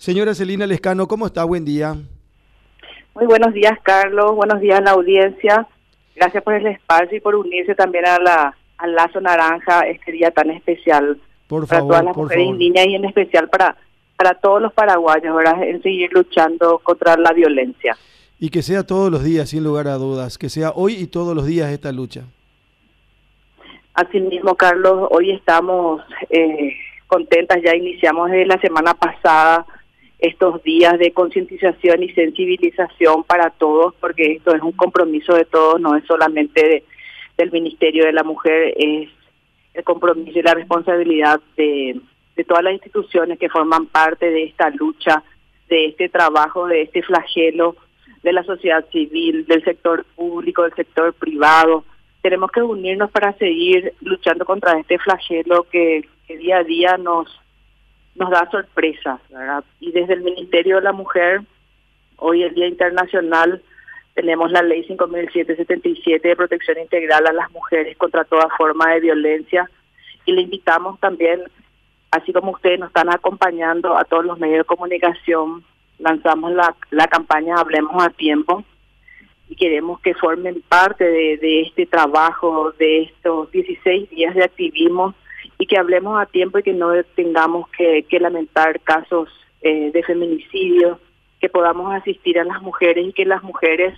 Señora Celina Lescano, ¿cómo está? Buen día. Muy buenos días, Carlos. Buenos días a la audiencia. Gracias por el espacio y por unirse también a la, al Lazo Naranja este día tan especial por para favor, todas las por mujeres favor. indígenas y en especial para, para todos los paraguayos, ¿verdad? En seguir luchando contra la violencia. Y que sea todos los días, sin lugar a dudas, que sea hoy y todos los días esta lucha. Asimismo, Carlos, hoy estamos eh, contentas, ya iniciamos desde la semana pasada estos días de concientización y sensibilización para todos, porque esto es un compromiso de todos, no es solamente de- del Ministerio de la Mujer, es el compromiso y la responsabilidad de, todas las instituciones que forman parte de esta lucha, de este trabajo, de este flagelo de la sociedad civil, del sector público, del sector privado. Tenemos que unirnos para seguir luchando contra este flagelo que, que día a día nos nos da sorpresas, ¿verdad? Y desde el Ministerio de la Mujer, hoy el Día Internacional, tenemos la Ley 5777 de protección integral a las mujeres contra toda forma de violencia y le invitamos también, así como ustedes nos están acompañando a todos los medios de comunicación, lanzamos la, la campaña Hablemos a Tiempo y queremos que formen parte de, de este trabajo, de estos 16 días de activismo y que hablemos a tiempo y que no tengamos que, que lamentar casos eh, de feminicidio, que podamos asistir a las mujeres y que las mujeres,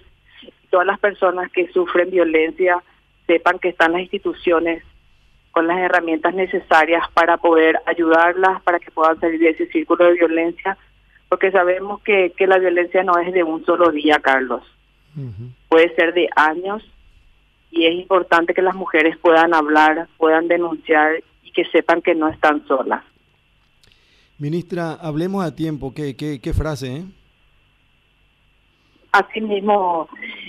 todas las personas que sufren violencia, sepan que están las instituciones con las herramientas necesarias para poder ayudarlas, para que puedan salir de ese círculo de violencia, porque sabemos que, que la violencia no es de un solo día, Carlos, puede ser de años y es importante que las mujeres puedan hablar, puedan denunciar que sepan que no están solas. Ministra, hablemos a tiempo. ¿Qué, qué, qué frase, eh? Asimismo,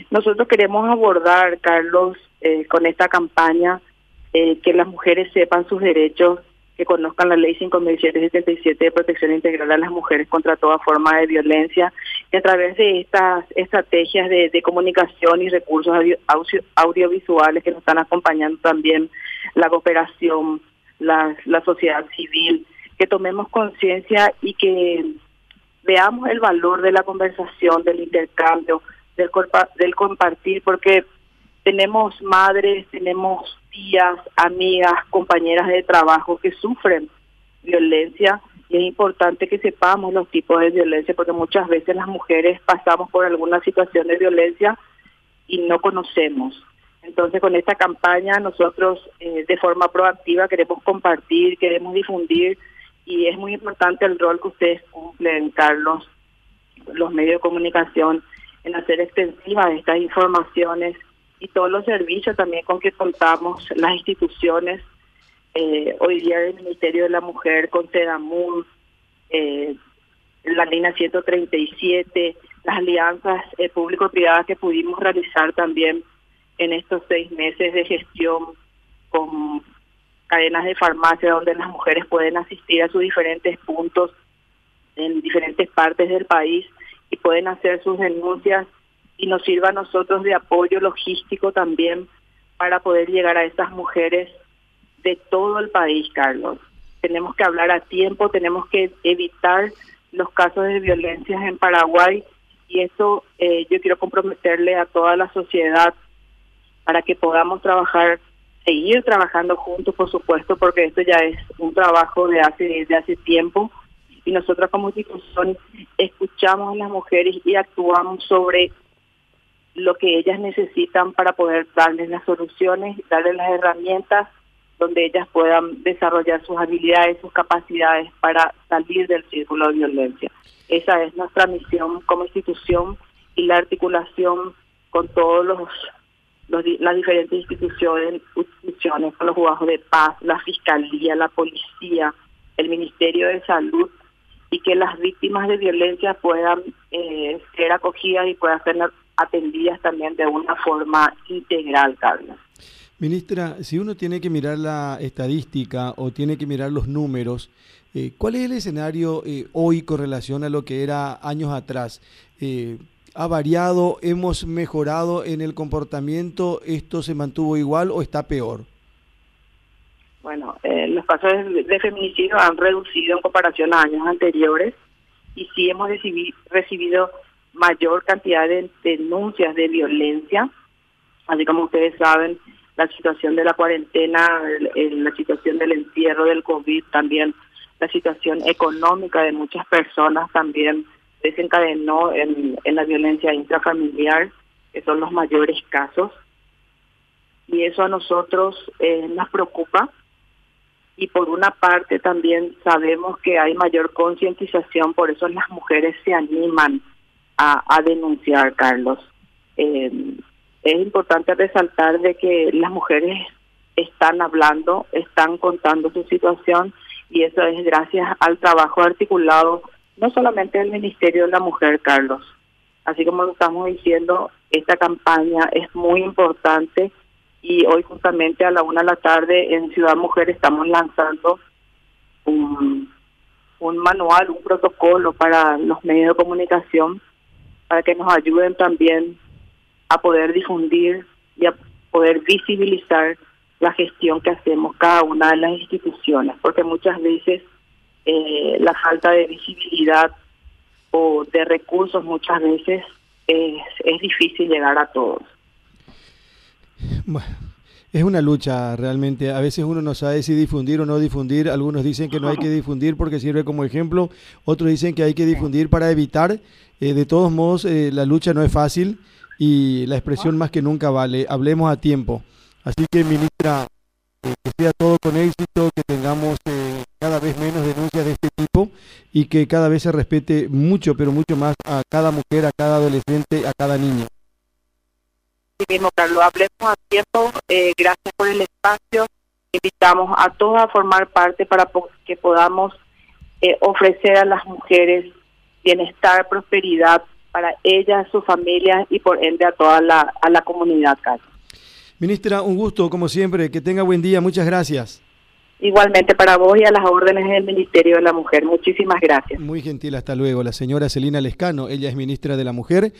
nosotros queremos abordar, Carlos, eh, con esta campaña, eh, que las mujeres sepan sus derechos, que conozcan la ley 5777 de protección integral a las mujeres contra toda forma de violencia, y a través de estas estrategias de, de comunicación y recursos audio- audio- audiovisuales que nos están acompañando también la cooperación, la, sociedad civil, que tomemos conciencia y que veamos el valor de la conversación, del intercambio, del, del compartir, porque tenemos madres, tenemos tías, amigas, compañeras de trabajo que sufren violencia y es importante que sepamos los tipos de violencia porque muchas veces las mujeres pasamos por alguna situación de violencia y no conocemos. Entonces con esta campaña nosotros eh, de forma proactiva queremos compartir, queremos difundir y es muy importante el rol que ustedes cumplen, Carlos, los medios de comunicación, en hacer extensivas estas informaciones y todos los servicios también con que contamos las instituciones. Eh, hoy día el Ministerio de la Mujer con CEDAMUR, eh, la línea 137, las alianzas eh, público-privadas que pudimos realizar también en estos seis meses de gestión con cadenas de farmacia donde las mujeres pueden asistir a sus diferentes puntos en diferentes partes del país y pueden hacer sus denuncias y nos sirva a nosotros de apoyo logístico también para poder llegar a estas mujeres de todo el país, Carlos. Tenemos que hablar a tiempo, tenemos que evitar los casos de violencia en Paraguay y eso eh, yo quiero comprometerle a toda la sociedad para que podamos trabajar, seguir trabajando juntos, por supuesto, porque esto ya es un trabajo de hace, de hace tiempo y nosotros como institución escuchamos a las mujeres y actuamos sobre lo que ellas necesitan para poder darles las soluciones, darles las herramientas donde ellas puedan desarrollar sus habilidades, sus capacidades para salir del círculo de violencia. Esa es nuestra misión como institución y la articulación con todos los, los las diferentes instituciones, instituciones, los juzgados de paz, la fiscalía, la policía, el Ministerio de Salud y que las víctimas de violencia puedan eh, ser acogidas y puedan ser atendidas también de una forma integral, Carlos. Ministra, si uno tiene que mirar la estadística o tiene que mirar los números, eh, ¿cuál es el escenario eh, hoy con relación a lo que era años atrás? Eh, ¿Ha variado? ¿Hemos mejorado en el comportamiento? ¿Esto se mantuvo igual o está peor? Bueno, los casos de feminicidio han reducido en comparación a años anteriores y sí hemos recibido mayor cantidad de denuncias de violencia, así como ustedes saben, la situación de la cuarentena, la situación del encierro del COVID, también la situación económica de muchas personas también desencadenó en, la violencia intrafamiliar, que son los mayores casos. Y eso a nosotros eh, nos preocupa. Y por una parte también sabemos que hay mayor concientización, por eso las mujeres se animan a, denunciar, Carlos. Eh, es importante resaltar de que las mujeres están hablando, están contando su situación y eso es gracias al trabajo articulado no solamente del Ministerio de la Mujer, Carlos. Así como lo estamos diciendo, esta campaña es muy importante y hoy justamente a la una de la tarde en Ciudad Mujer estamos lanzando un, un manual, un protocolo para los medios de comunicación para que nos ayuden también a poder difundir y a poder visibilizar la gestión que hacemos cada una de las instituciones, porque muchas veces eh, la falta de visibilidad o de recursos muchas veces es, es difícil llegar a todos. Bueno, es una lucha realmente. A veces uno no sabe si difundir o no difundir. Algunos dicen que no hay que difundir porque sirve como ejemplo. Otros dicen que hay que difundir para evitar. Eh, de todos modos, eh, la lucha no es fácil y la expresión más que nunca vale. Hablemos a tiempo. Así que, ministra, eh, que sea todo con éxito, que tengamos eh, cada vez menos denuncias de este tipo y que cada vez se respete mucho, pero mucho más a cada mujer, a cada adolescente, a cada niño. Sí mismo, Carlos, hablemos a tiempo. Eh, gracias por el espacio. Invitamos a todos a formar parte para que podamos ofrecer a las mujeres bienestar, prosperidad para ellas, sus familias y por ende a toda la, a la comunidad, Carlos. Ministra, un gusto, como siempre. Que tenga buen día. Muchas gracias. Igualmente para vos y a las órdenes del Ministerio de la Mujer. Muchísimas gracias. Muy gentil, hasta luego. La señora Celina Lescano, ella es ministra de la Mujer.